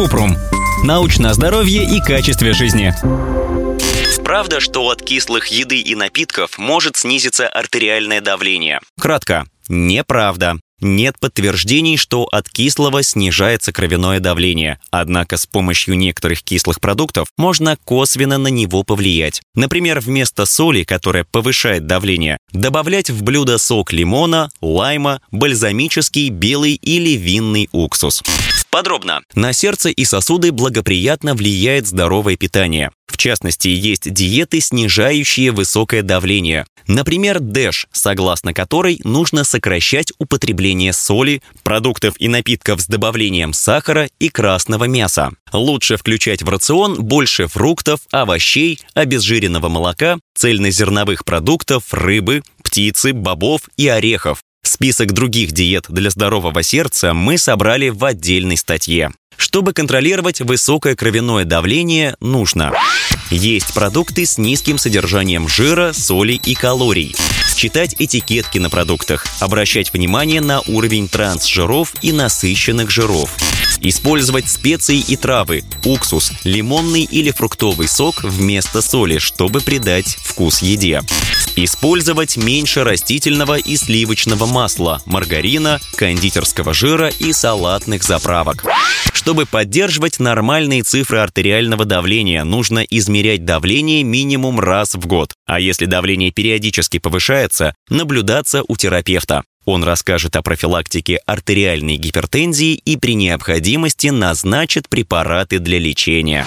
Купрум. Научное здоровье и качестве жизни. Правда, что от кислых еды и напитков может снизиться артериальное давление? Кратко. Неправда. Нет подтверждений, что от кислого снижается кровяное давление, однако с помощью некоторых кислых продуктов можно косвенно на него повлиять. Например, вместо соли, которая повышает давление, добавлять в блюдо сок лимона, лайма, бальзамический, белый или винный уксус. Подробно. На сердце и сосуды благоприятно влияет здоровое питание. В частности, есть диеты, снижающие высокое давление. Например, ДЭШ, согласно которой нужно сокращать употребление соли, продуктов и напитков с добавлением сахара и красного мяса. Лучше включать в рацион больше фруктов, овощей, обезжиренного молока, цельнозерновых продуктов, рыбы, птицы, бобов и орехов. Список других диет для здорового сердца мы собрали в отдельной статье. Чтобы контролировать высокое кровяное давление, нужно есть продукты с низким содержанием жира, соли и калорий. Читать этикетки на продуктах. Обращать внимание на уровень трансжиров и насыщенных жиров. Использовать специи и травы, уксус, лимонный или фруктовый сок вместо соли, чтобы придать вкус еде. Использовать меньше растительного и сливочного масла, маргарина, кондитерского жира и салатных заправок. Чтобы поддерживать нормальные цифры артериального давления, нужно измерять давление минимум раз в год. А если давление периодически повышается, наблюдаться у терапевта. Он расскажет о профилактике артериальной гипертензии и при необходимости назначит препараты для лечения.